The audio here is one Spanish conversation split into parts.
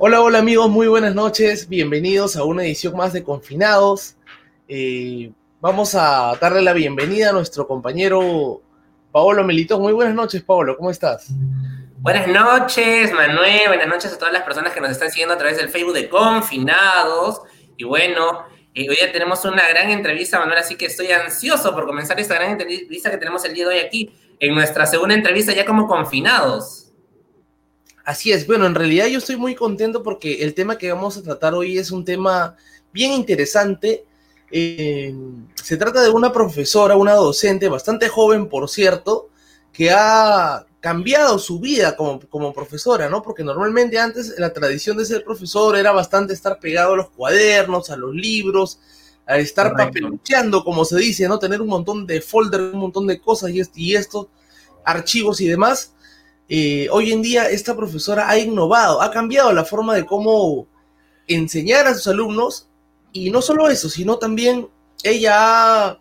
Hola, hola amigos, muy buenas noches. Bienvenidos a una edición más de Confinados. Eh, vamos a darle la bienvenida a nuestro compañero Paolo Melitón. Muy buenas noches, Paolo, ¿cómo estás? Buenas noches, Manuel. Buenas noches a todas las personas que nos están siguiendo a través del Facebook de Confinados. Y bueno, eh, hoy ya tenemos una gran entrevista, Manuel, así que estoy ansioso por comenzar esta gran entrevista que tenemos el día de hoy aquí, en nuestra segunda entrevista ya como confinados. Así es, bueno, en realidad yo estoy muy contento porque el tema que vamos a tratar hoy es un tema bien interesante. Eh, se trata de una profesora, una docente bastante joven, por cierto, que ha cambiado su vida como, como profesora, ¿no? Porque normalmente antes la tradición de ser profesor era bastante estar pegado a los cuadernos, a los libros, a estar papelucheando, como se dice, ¿no? Tener un montón de folders, un montón de cosas y, y estos archivos y demás. Eh, hoy en día esta profesora ha innovado, ha cambiado la forma de cómo enseñar a sus alumnos y no solo eso, sino también ella ha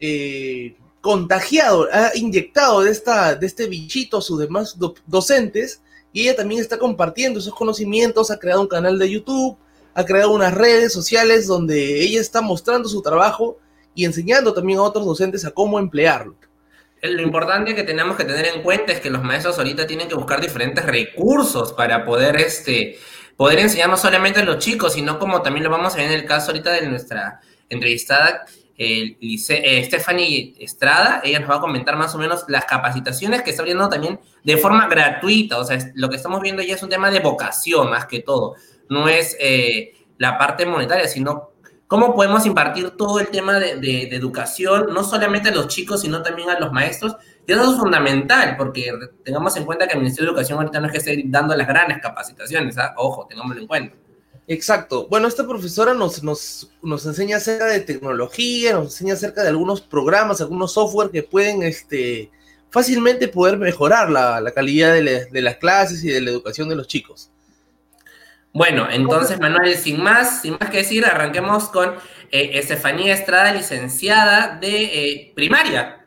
eh, contagiado, ha inyectado de, esta, de este bichito a sus demás docentes y ella también está compartiendo esos conocimientos, ha creado un canal de YouTube, ha creado unas redes sociales donde ella está mostrando su trabajo y enseñando también a otros docentes a cómo emplearlo. Lo importante que tenemos que tener en cuenta es que los maestros ahorita tienen que buscar diferentes recursos para poder, este, poder enseñar no solamente a los chicos, sino como también lo vamos a ver en el caso ahorita de nuestra entrevistada, eh, Stephanie Estrada, ella nos va a comentar más o menos las capacitaciones que está abriendo también de forma gratuita, o sea, lo que estamos viendo ya es un tema de vocación más que todo, no es eh, la parte monetaria, sino cómo podemos impartir todo el tema de, educación, no solamente a los chicos, sino también a los maestros. Y eso es fundamental, porque tengamos en cuenta que el Ministerio de Educación ahorita no es que esté dando las grandes capacitaciones, ¿ah? ojo, tengámoslo en cuenta. Exacto. Bueno, esta profesora nos, nos, nos, enseña acerca de tecnología, nos enseña acerca de algunos programas, algunos software que pueden este, fácilmente poder mejorar la, la calidad de las clases y de la educación de los chicos. Bueno, entonces Manuel, sin más, sin más que decir, arranquemos con eh, Estefanía Estrada, licenciada de eh, primaria.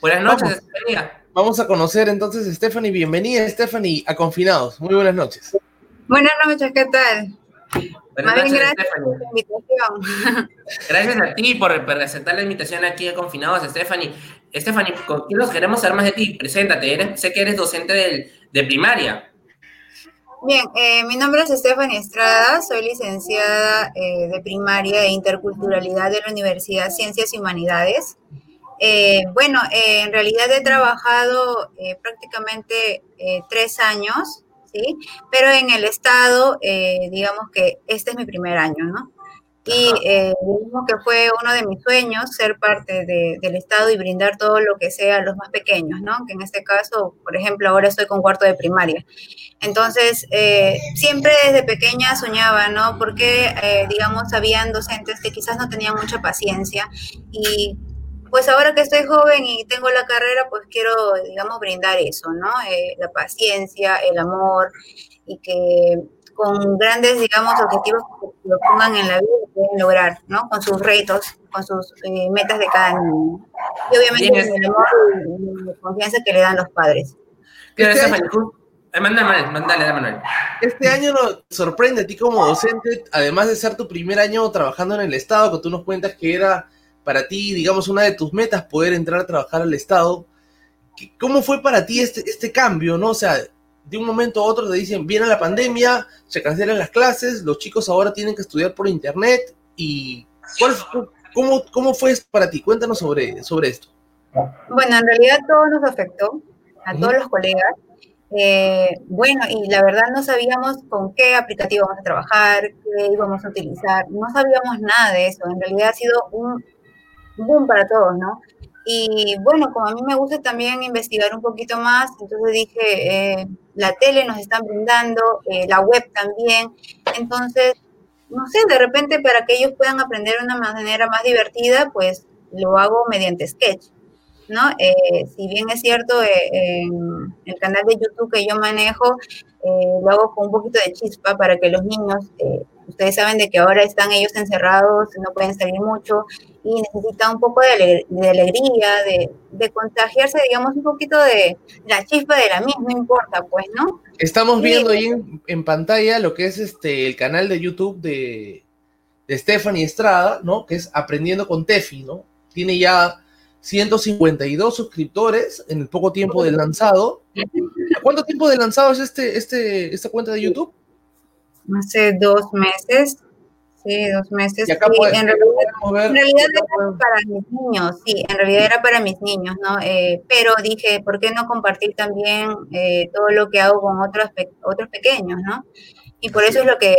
Buenas noches, Estefanía. Vamos a conocer entonces, Stephanie. Bienvenida, Stephanie, a Confinados. Muy buenas noches. Buenas noches, ¿qué tal? Buenas noches, gracias por la invitación. Gracias a ti por, presentar la invitación aquí a Confinados, Stephanie. Stephanie, ¿qué nos queremos saber más de ti? Preséntate, sé que eres docente de primaria. Bien, eh, mi nombre es Stephanie Estrada, soy licenciada eh, de primaria e interculturalidad de la Universidad Ciencias y Humanidades. Eh, bueno, en realidad he trabajado prácticamente tres años, ¿sí? Pero en el Estado, digamos que este es mi primer año, ¿no? Y eh, digamos que fue uno de mis sueños ser parte del Estado y brindar todo lo que sea a los más pequeños, ¿no? Que en este caso, por ejemplo, ahora estoy con cuarto de primaria. Entonces, eh, siempre desde pequeña soñaba, ¿no? Porque, eh, digamos, habían docentes que quizás no tenían mucha paciencia y pues ahora que estoy joven y tengo la carrera, pues quiero, digamos, brindar eso, ¿no? Eh, la paciencia, el amor y que con grandes, digamos, objetivos que lo pongan en la vida y pueden lograr, ¿no? Con sus retos, con sus eh, metas de cada niño. Y obviamente con el amor y la confianza que le dan los padres. Este año, mándale, Manuel. Este año nos sorprende a ti como docente, además de ser tu primer año trabajando en el Estado, que tú nos cuentas que era para ti, digamos, una de tus metas poder entrar a trabajar al Estado. ¿Cómo fue para ti este, este cambio, no? O sea, de un momento a otro te dicen, viene la pandemia, se cancelan las clases, los chicos ahora tienen que estudiar por internet y ¿cuál, cómo, ¿cómo fue esto para ti? Cuéntanos sobre, sobre esto. Bueno, en realidad todo nos afectó, a todos los colegas. Eh, bueno, y la verdad no sabíamos con qué aplicativo vamos a trabajar, qué íbamos a utilizar, no sabíamos nada de eso. En realidad ha sido un boom para todos, ¿no? Y bueno, como a mí me gusta también investigar un poquito más, entonces dije, eh, la tele nos están brindando, eh, la web también. Entonces, no sé, de repente para que ellos puedan aprender de una manera más divertida, pues lo hago mediante sketch, ¿no? Eh, si bien es cierto, en el canal de YouTube que yo manejo, lo hago con un poquito de chispa para que los niños ustedes saben de que ahora están ellos encerrados, no pueden salir mucho y necesitan un poco de, alegría, de, contagiarse, digamos, un poquito de la chispa de la misma, no importa, pues, ¿no? Estamos viendo ahí en, pantalla lo que es este el canal de YouTube de, de Stephanie Estrada, ¿no? Que es Aprendiendo con Tefi, ¿no? Tiene ya 152 suscriptores en el poco tiempo del lanzado. ¿Cuánto tiempo de lanzado es este, este, esta cuenta de YouTube? Hace dos meses. Sí, dos meses. en realidad, era para mis niños, sí, en realidad era para mis niños, ¿no? Eh, pero dije, ¿por qué no compartir también eh, todo lo que hago con otros, otros pequeños, ¿no? Y por eso es lo que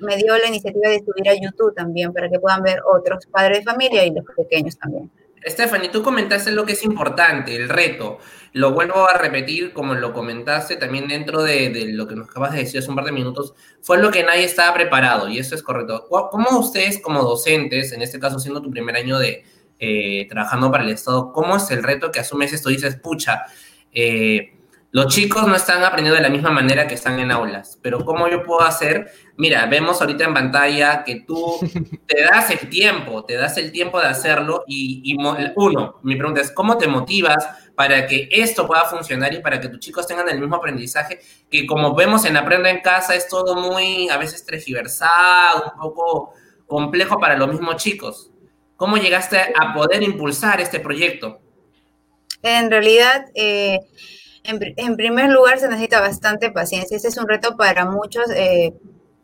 me dio la iniciativa de subir a YouTube también, para que puedan ver otros padres de familia y los pequeños también. Stephanie, tú comentaste lo que es importante, el reto. Lo vuelvo a repetir, como lo comentaste también dentro de, lo que nos acabas de decir hace un par de minutos, fue lo que nadie estaba preparado, y eso es correcto. ¿Cómo ustedes como docentes, en este caso siendo tu primer año de eh, trabajando para el Estado, cómo es el reto que asumes esto? Dices, pucha, eh, los chicos no están aprendiendo de la misma manera que están en aulas, pero ¿cómo yo puedo hacer? Mira, vemos ahorita en pantalla que tú te das el tiempo, te das el tiempo de hacerlo y, uno, mi pregunta es, ¿cómo te motivas para que esto pueda funcionar y para que tus chicos tengan el mismo aprendizaje que como vemos en Aprenda en Casa es todo muy a veces tergiversado, un poco complejo para los mismos chicos? ¿Cómo llegaste a poder impulsar este proyecto? En realidad... Eh en, primer lugar, se necesita bastante paciencia. Este es un reto para muchos, eh,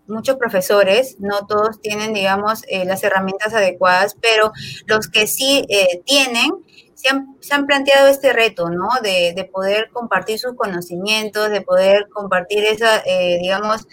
muchos profesores. No todos tienen, digamos, eh, las herramientas adecuadas, pero los que sí eh, tienen, se han, planteado este reto, ¿no? De, de, poder compartir sus conocimientos, de poder compartir esa, digamos,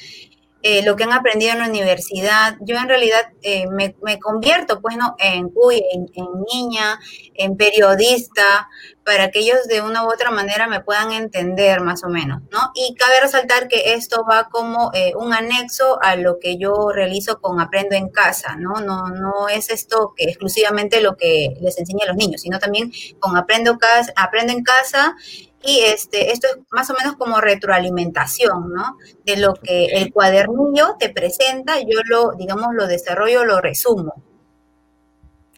eh, lo que han aprendido en la universidad. Yo en realidad eh, me, convierto, pues, ¿no? En, en, niña, en periodista, para que ellos de una u otra manera me puedan entender más o menos, ¿no? Y cabe resaltar que esto va como eh, un anexo a lo que yo realizo con Aprendo en Casa, ¿no? No, no es esto que exclusivamente lo que les enseña a los niños, sino también con Aprendo, casa, Aprendo en Casa y este, esto es más o menos como retroalimentación, ¿no? De lo que el cuadernillo te presenta, yo lo, digamos, lo desarrollo, lo resumo.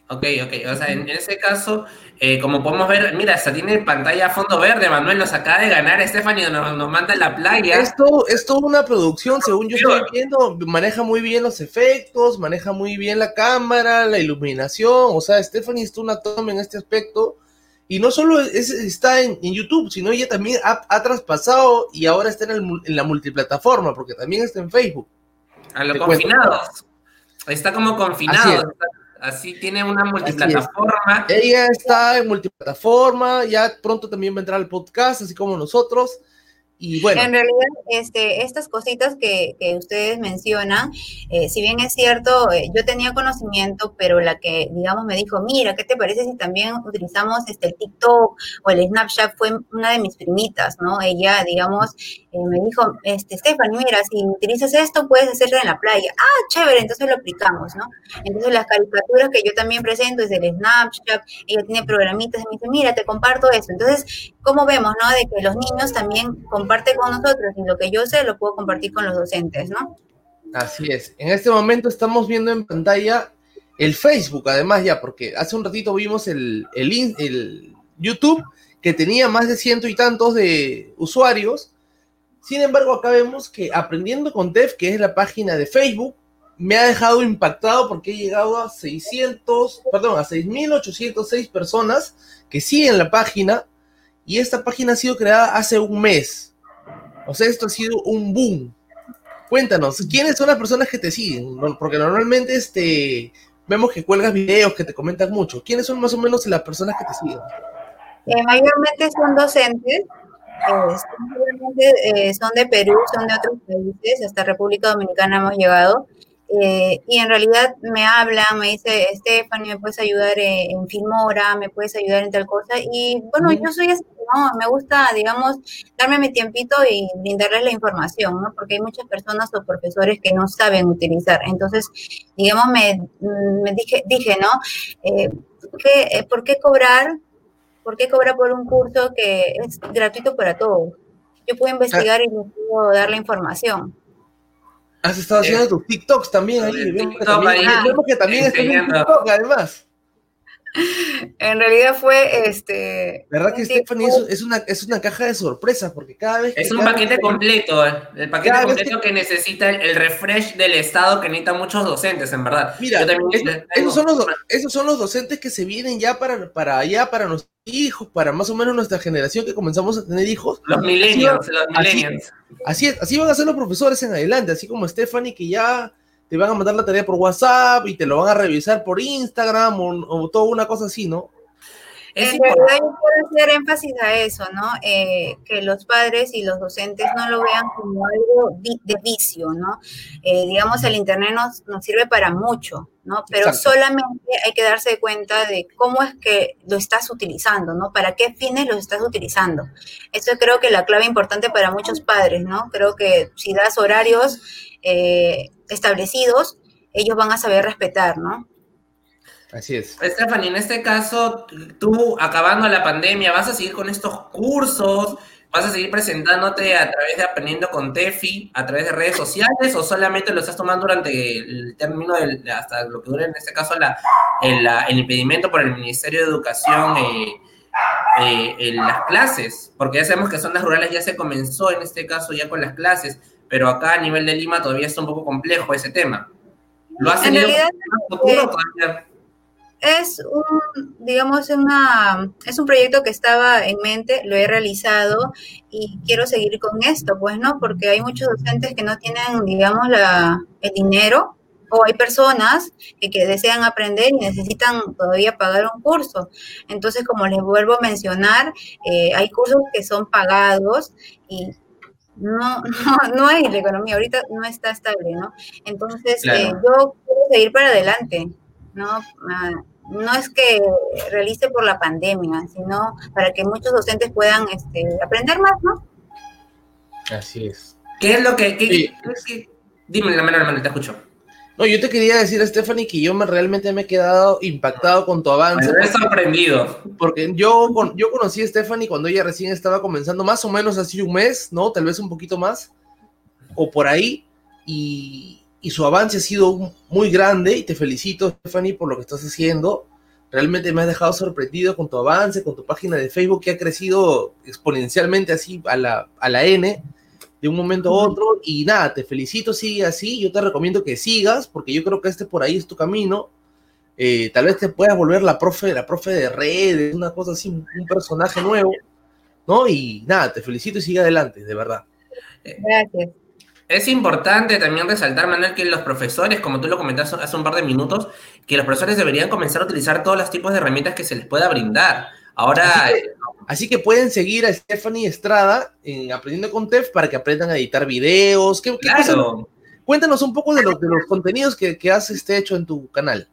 Ok, ok. O sea, en ese caso, eh, como podemos ver, mira, hasta tiene pantalla a fondo verde. Manuel nos acaba de ganar. Stephanie nos, nos manda en la playa. Esto es toda una producción, según yo estoy viendo. Maneja muy bien los efectos, maneja muy bien la cámara, la iluminación. O sea, Stephanie es una toma en este aspecto. Y no solo está en, YouTube, sino ella también ha, traspasado y ahora está en, la multiplataforma, porque también está en Facebook. A lo confinado. Está como confinado. Así, tiene una multiplataforma. Ella está en multiplataforma, ya pronto también va a entrar al podcast, así como nosotros. Y. En realidad, este, estas cositas que, que ustedes mencionan, eh, si bien es cierto, eh, yo tenía conocimiento, pero la que, digamos, me dijo, mira, ¿qué te parece si también utilizamos este, el TikTok o el Snapchat? Fue una de mis primitas, ¿no? Ella, digamos, eh, me dijo, este, Stephanie, mira, si utilizas esto, puedes hacerlo en la playa. Ah, chévere, entonces lo aplicamos, ¿no? Entonces las caricaturas que yo también presento es el Snapchat, ella tiene programitas, y me dice, mira, te comparto eso. Entonces, ¿cómo vemos, no? De que los niños también comparte con nosotros y lo que yo sé lo puedo compartir con los docentes, ¿no? Así es. En este momento estamos viendo en pantalla el Facebook, además ya, porque hace un ratito vimos el, el, el YouTube que tenía más de ciento y tantos de usuarios sin embargo, acá vemos que Aprendiendo con Dev, que es la página de Facebook, me ha dejado impactado porque he llegado a 600, perdón, a 6.806 personas que siguen la página y esta página ha sido creada hace un mes. O sea, esto ha sido un boom. Cuéntanos, ¿quiénes son las personas que te siguen? Porque normalmente este, vemos que cuelgas videos, que te comentan mucho. ¿Quiénes son más o menos las personas que te siguen? Eh, mayormente son docentes eh, son de Perú, son de otros países, hasta República Dominicana hemos llegado. Eh, y en realidad me habla, me dice, Stephanie, ¿me puedes ayudar en Filmora? ¿Me puedes ayudar en tal cosa? Y bueno, yo soy así, ¿no? Me gusta, digamos, darme mi tiempito y brindarles la información, ¿no? Porque hay muchas personas o profesores que no saben utilizar. Entonces, digamos, me, me dije, dije, ¿no? Eh, ¿qué, ¿Por qué cobrar ¿Por qué cobra por un curso que es gratuito para todos? Yo puedo investigar y les puedo dar la información. Has estado haciendo Eh, tus TikToks también ahí. el Vemos que también, vemos que también estás en. TikTok, además. En realidad fue este. ¿Verdad que Stephanie es, una, es una caja de sorpresas? Porque cada vez que. Es un paquete vez completo, el paquete Cada completo que necesita el, el refresh del Estado que necesitan muchos docentes, en verdad. Mira, Yo también es- les tengo- esos, son los, esos son los docentes que se vienen ya para, para allá, para nuestros hijos, para más o menos nuestra generación que comenzamos a tener hijos. los millennials, los así- millennials. Así es, así van a ser los profesores en adelante, así como Stephanie, que ya te van a mandar la tarea por WhatsApp y te lo van a revisar por Instagram o, o toda una cosa así, ¿no? Es en importante. realidad yo quiero hacer énfasis a eso, ¿no? Eh, que los padres y los docentes no lo vean como algo de vicio, ¿no? Eh, digamos, el Internet nos, nos sirve para mucho, ¿no? Pero Exacto. solamente hay que darse cuenta de cómo es que lo estás utilizando, ¿no? ¿Para qué fines lo estás utilizando? Eso creo que la clave importante para muchos padres, ¿no? Creo que si das horarios eh, establecidos, ellos van a saber respetar, ¿no? Así es. Stephanie, en este caso, tú acabando la pandemia, ¿vas a seguir con estos cursos? ¿Vas a seguir presentándote a través de Aprendiendo con Tefi, a través de redes sociales, o solamente lo estás tomando durante el término del, hasta lo que dure en este caso la, el, la- el impedimento por el Ministerio de Educación eh, eh, en las clases? Porque ya sabemos que zonas rurales ya se comenzó en este caso ya con las clases, pero acá a nivel de Lima todavía está un poco complejo ese tema. ¿Lo has En realidad, todavía? Es un, digamos, una, es un proyecto que estaba en mente, lo he realizado y quiero seguir con esto, pues, ¿no? Porque hay muchos docentes que no tienen, digamos, la, el dinero o hay personas que, que desean aprender y necesitan todavía pagar un curso. Entonces, como les vuelvo a mencionar, eh, hay cursos que son pagados y no, no, no hay la economía, ahorita no está estable, ¿no? Entonces, Claro. eh, yo quiero seguir para adelante, ¿no? Ah, no es que realice por la pandemia, sino para que muchos docentes puedan este, aprender más, ¿no? Así es. ¿Qué es lo que.? qué- Sí. qué- qué- Dime, la mano, hermano, te escucho. No, yo te quería decir, Stephanie, que yo me, realmente me he quedado impactado con tu avance. Me he sorprendido. Porque yo, yo conocí a Stephanie cuando ella recién estaba comenzando, más o menos hace un mes, ¿no? Tal vez un poquito más, o por ahí, y, y su avance ha sido muy grande, y te felicito, Stephanie, por lo que estás haciendo. Realmente me has dejado sorprendido con tu avance, con tu página de Facebook, que ha crecido exponencialmente así a la, a la N, de un momento a otro, y nada, te felicito, sigue así, yo te recomiendo que sigas, porque yo creo que este por ahí es tu camino, eh, tal vez te puedas volver la profe, la profe de redes, una cosa así, un, personaje nuevo, ¿no? Y nada, te felicito y sigue adelante, de verdad. Gracias. Es importante también resaltar, Manuel, que los profesores, como tú lo comentaste hace un par de minutos, que los profesores deberían comenzar a utilizar todos los tipos de herramientas que se les pueda brindar. Ahora, Así Así que pueden seguir a Stephanie Estrada en Aprendiendo con Tef para que aprendan a editar videos. ¿Qué, qué claro, cuéntanos un poco de, los de los contenidos que, que has este, hecho en tu canal.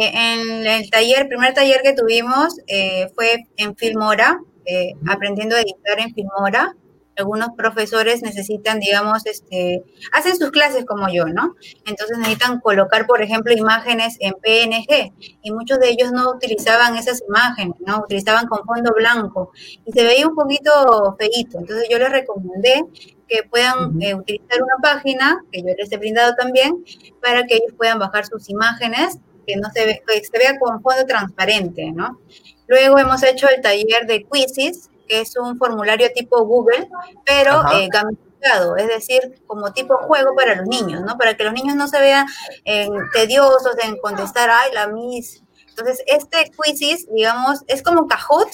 Eh, en el taller, el primer taller que tuvimos eh, fue en Filmora, eh, aprendiendo a editar en Filmora. Algunos profesores necesitan, digamos, este, hacen sus clases como yo, ¿no? Entonces necesitan colocar, por ejemplo, imágenes en PNG y muchos de ellos no utilizaban esas imágenes, ¿no? Utilizaban con fondo blanco y se veía un poquito feíto. Entonces yo les recomendé que puedan eh, utilizar una página que yo les he brindado también para que ellos puedan bajar sus imágenes que no se, ve, que se vea con fondo transparente, ¿no? Luego hemos hecho el taller de quizzes, que es un formulario tipo Google, pero eh, gamificado, es decir, como tipo juego para los niños, ¿no? Para que los niños no se vean eh, tediosos en contestar, ay, la Miss. Entonces, este quizzes, digamos, es como Kahoot,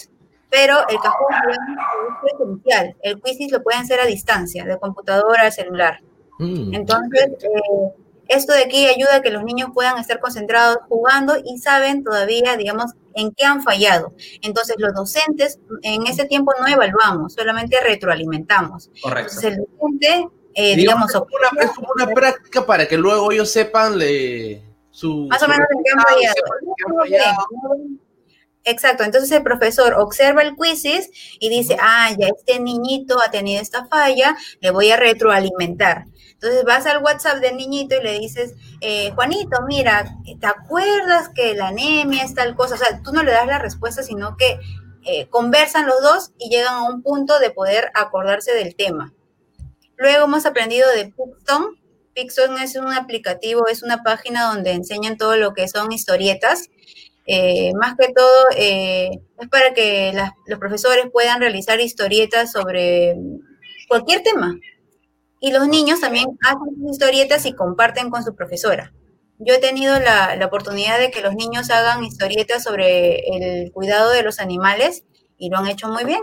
pero el Kahoot, digamos, es presencial. El quizzes lo pueden hacer a distancia, de computadora al celular. Mm. Entonces, eh, esto de aquí ayuda a que los niños puedan estar concentrados jugando y saben todavía, digamos, en qué han fallado. Entonces, los docentes en ese tiempo no evaluamos, solamente retroalimentamos. correcto. Entonces, el docente, eh, Digamos, digamos, es, una, es una práctica para que luego ellos sepan le, su... más o menos en qué han fallado. Exacto, entonces el profesor observa el quizzes y dice, ah, ya este niñito ha tenido esta falla, le voy a retroalimentar. Entonces vas al WhatsApp del niñito y le dices, eh, Juanito, mira, ¿te acuerdas que la anemia es tal cosa? O sea, tú no le das la respuesta, sino que eh, conversan los dos y llegan a un punto de poder acordarse del tema. Luego hemos aprendido de Pupton, Pixon es un aplicativo, es una página donde enseñan todo lo que son historietas. Eh, más que todo eh, es para que los profesores puedan realizar historietas sobre cualquier tema. Y los niños también hacen historietas y comparten con su profesora. Yo he tenido la, la oportunidad de que los niños hagan historietas sobre el cuidado de los animales y lo han hecho muy bien.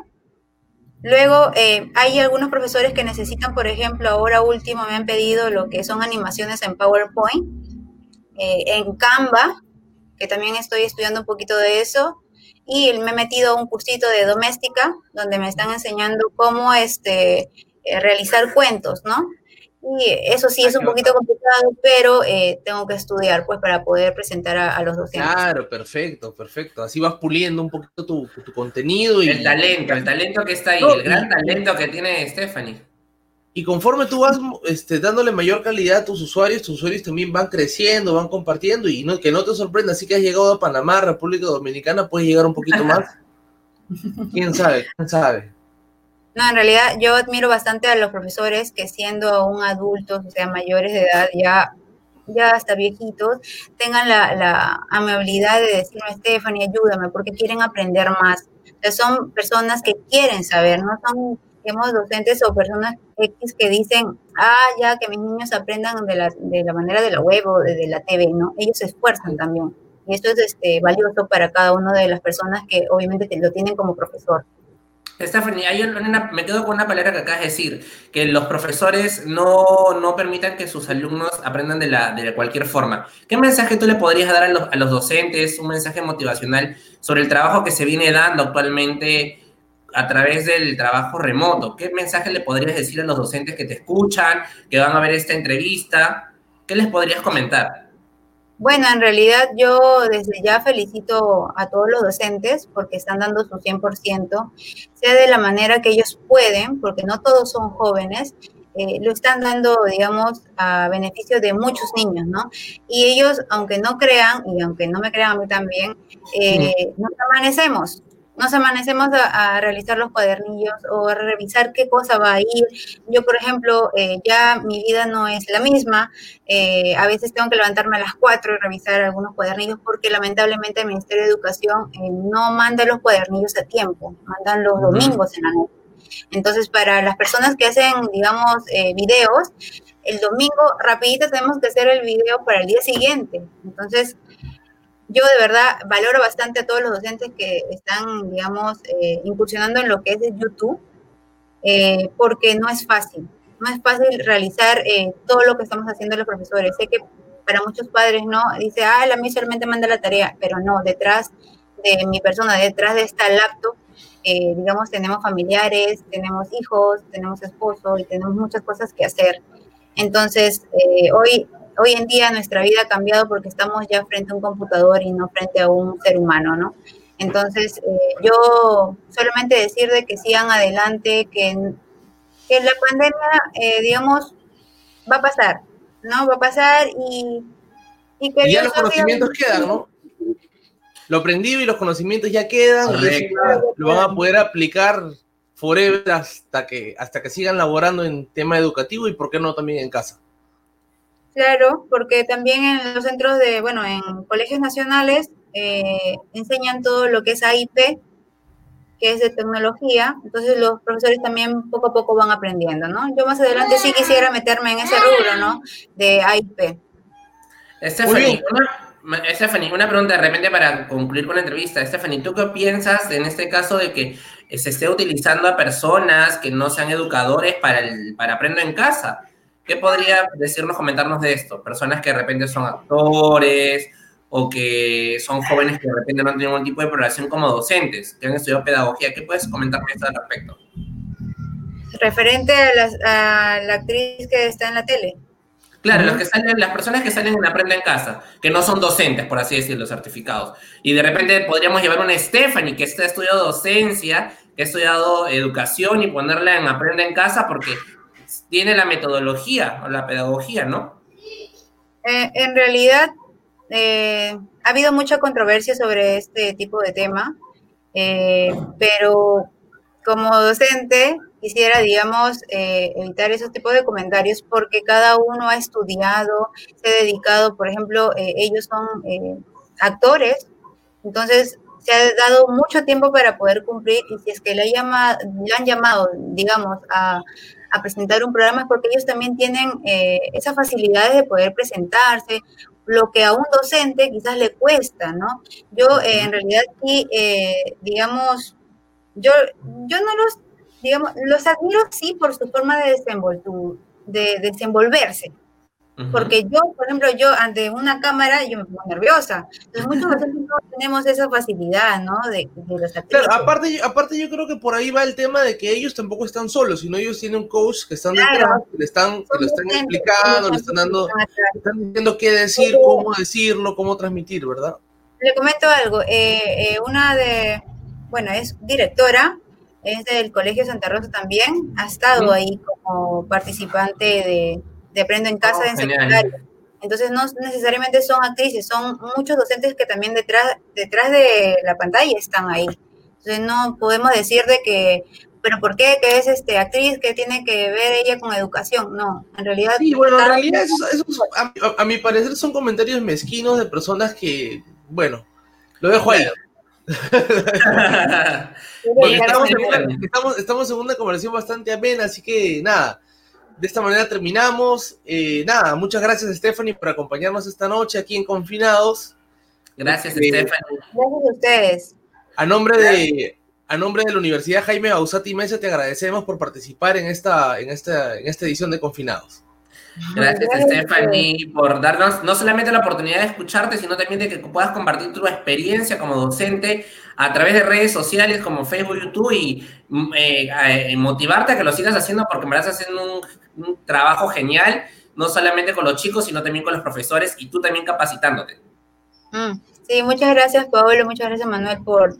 Luego, eh, hay algunos profesores que necesitan, por ejemplo, ahora último me han pedido lo que son animaciones en PowerPoint, eh, en Canva, que también estoy estudiando un poquito de eso, y me he metido a un cursito de doméstica, donde me están enseñando cómo este, eh, realizar cuentos, ¿no? Y eso sí es un poquito complicado, pero eh, tengo que estudiar pues para poder presentar a, los docentes. Claro, perfecto, perfecto. Así vas puliendo un poquito tu, contenido. Y... El talento, el talento que está ahí, el gran talento que tiene Stephanie. Y conforme tú vas este, dándole mayor calidad a tus usuarios, tus usuarios también van creciendo, van compartiendo y no, que no te sorprenda, así que has llegado a Panamá, República Dominicana, puedes llegar un poquito más. ¿Quién sabe? ¿Quién sabe? No, en realidad yo admiro bastante a los profesores que siendo aún adultos, o sea, mayores de edad, ya, ya hasta viejitos, tengan la, amabilidad de decirme, Stephanie, ayúdame, porque quieren aprender más. O sea, son personas que quieren saber, no son, digamos, docentes o personas X que dicen, ah, ya, que mis niños aprendan de la, de la manera de la web o de, la TV, ¿no? Ellos se esfuerzan también. Y esto es este, valioso para cada una de las personas que obviamente lo tienen como profesor. Stephanie, me quedo con una palabra que acabas de decir, que los profesores no, no permitan que sus alumnos aprendan de, la, de cualquier forma. ¿Qué mensaje tú le podrías dar a los, a los docentes, un mensaje motivacional sobre el trabajo que se viene dando actualmente a través del trabajo remoto? ¿Qué mensaje le podrías decir a los docentes que te escuchan, que van a ver esta entrevista? ¿Qué les podrías comentar? Bueno, en realidad yo desde ya felicito a todos los docentes porque están dando su 100%, sea de la manera que ellos pueden, porque no todos son jóvenes, eh, lo están dando, digamos, a beneficio de muchos niños, ¿no? Y ellos, aunque no crean, y aunque no me crean a mí también, eh, nos amanecemos, nos amanecemos a, realizar los cuadernillos o a revisar qué cosa va a ir. Yo, por ejemplo, eh, ya mi vida no es la misma. Eh, a veces tengo que levantarme a las 4 y revisar algunos cuadernillos porque lamentablemente el Ministerio de Educación eh, no manda los cuadernillos a tiempo, mandan los domingos en la noche. Entonces, para las personas que hacen, digamos, videos, el domingo rapidito tenemos que hacer el video para el día siguiente. Entonces, yo de verdad valoro bastante a todos los docentes que están, digamos, eh, incursionando en lo que es YouTube, eh, porque no es fácil. No es fácil realizar eh, todo lo que estamos haciendo los profesores. Sé que para muchos padres no, dice, ah, la mía solamente manda la tarea, pero no, detrás de mi persona, detrás de esta laptop, digamos, tenemos familiares, tenemos hijos, tenemos esposo y tenemos muchas cosas que hacer. Entonces, hoy hoy en día nuestra vida ha cambiado porque estamos ya frente a un computador y no frente a un ser humano, ¿no? Entonces, eh, yo solamente decir de que sigan adelante, que, que la pandemia, eh, digamos, va a pasar, ¿no? Va a pasar y, y que... ya los conocimientos quedan, ¿no? Lo aprendido y los conocimientos ya quedan, lo van a poder aplicar forever hasta que, hasta que sigan laborando en tema educativo y por qué no también en casa. Claro, porque también en los centros de, bueno, en colegios nacionales eh, enseñan todo lo que es AIP, que es de tecnología, entonces los profesores también poco a poco van aprendiendo, ¿no? Yo más adelante sí quisiera meterme en ese rubro, ¿no? De AIP. Stephanie, una, Stephanie, una pregunta de repente para concluir con la entrevista. Stephanie, ¿tú qué piensas en este caso de que se esté utilizando a personas que no sean educadores para, el, para aprender en casa? ¿Qué podría decirnos, comentarnos de esto? Personas que de repente son actores o que son jóvenes que de repente no tienen ningún tipo de preparación como docentes, que han estudiado pedagogía. ¿Qué puedes comentarme esto al respecto? Referente a, la actriz que está en la tele. Claro, los que salen, las personas que salen en Aprende en Casa, que no son docentes, por así decirlo, certificados. Y de repente podríamos llevar una Stephanie que está estudiado docencia, que ha estudiado educación y ponerla en Aprende en Casa porque tiene la metodología o la pedagogía, ¿no? Eh, en realidad, eh, ha habido mucha controversia sobre este tipo de tema, eh, pero como docente, quisiera, digamos, eh, evitar esos tipos de comentarios porque cada uno ha estudiado, se ha dedicado, por ejemplo, eh, ellos son eh, actores, entonces se ha dado mucho tiempo para poder cumplir y si es que le, llama, le han llamado, digamos, a, a, presentar un programa es porque ellos también tienen esas facilidades de poder presentarse, lo que a un docente quizás le cuesta, ¿no? Yo en realidad sí, digamos, yo, yo no los digamos, los admiro sí por su forma de, de desenvolverse. Porque yo, por ejemplo, yo ante una cámara, yo me pongo nerviosa. Entonces, muchos veces no tenemos esa facilidad, ¿no? De, de los Claro, aparte, aparte yo creo que por ahí va el tema de que ellos tampoco están solos, sino ellos tienen un coach que están detrás, que le están, que lo están explicando, le están dando, están diciendo qué decir, cómo decirlo, cómo transmitir, ¿verdad? Le comento algo. Eh, eh, una de, bueno, es directora es del Colegio Santa Rosa también, ha estado ahí como participante de, de Aprendo en Casa oh, en secundaria. Entonces no necesariamente son actrices, son muchos docentes que también detrás, detrás de la pantalla están ahí. Entonces no podemos decir de que, pero ¿por qué? Que es este actriz que tiene que ver ella con educación. No, en realidad... Sí, bueno, en realidad a, mi parecer son comentarios mezquinos de personas que, bueno, lo dejo ahí. estamos, en una, conversación bastante amena, así que nada, de esta manera terminamos. Eh, nada, muchas gracias Stephanie por acompañarnos esta noche aquí en Confinados. Gracias este, Stephanie. Gracias a ustedes. A nombre de, a nombre de la Universidad Jaime Bausati Mesa te agradecemos por participar en esta, en esta, en esta edición de Confinados. Gracias, Stephanie, por darnos no solamente la oportunidad de escucharte, sino también de que puedas compartir tu experiencia como docente a través de redes sociales como Facebook, YouTube y mm, eh, eh, motivarte a que lo sigas haciendo porque me estás haciendo un, trabajo genial, no solamente con los chicos, sino también con los profesores y tú también capacitándote. Mm, sí, muchas gracias, Pablo, muchas gracias, Manuel, por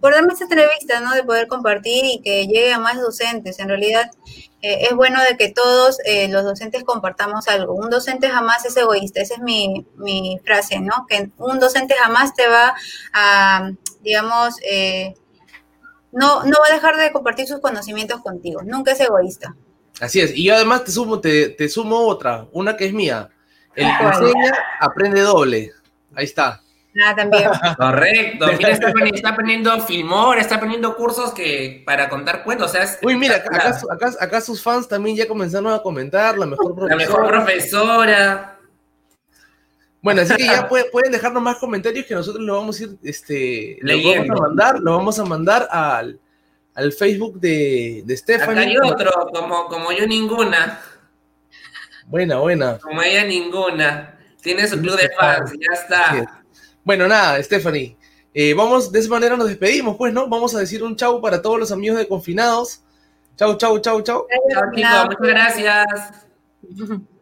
por darme esta entrevista, ¿no? De poder compartir y que llegue a más docentes. En realidad eh, es bueno de que todos eh, los docentes compartamos algo. Un docente jamás es egoísta, esa es mi, mi frase, ¿no? Que un docente jamás te va a, digamos, eh, no, no va a dejar de compartir sus conocimientos contigo. Nunca es egoísta. Así es. Y yo además te sumo, te, te sumo otra, una que es mía. El que enseña aprende doble. Ahí está. Ah, también. Correcto. Mira, está, está poniendo Filmor, está poniendo cursos que para contar cuentos. O sea, Uy, mira, acá, acá, acá, sus fans también ya comenzaron a comentar la mejor profesora. La mejor profesora. Bueno, así que ya pueden dejarnos más comentarios que nosotros lo vamos a ir, este, lo vamos a mandar, lo vamos a mandar al, al Facebook de, de Stephanie. Acá hay otro, como, como yo ninguna. Buena, buena. Como ella ninguna. Tiene su club de fans, ya está. Bueno, nada, Stephanie. Eh, vamos, de esa manera nos despedimos, pues, ¿no? Vamos a decir un chau para todos los amigos de Confinados. Chau, chau, chau, chau. Chau, chicos, muchas gracias.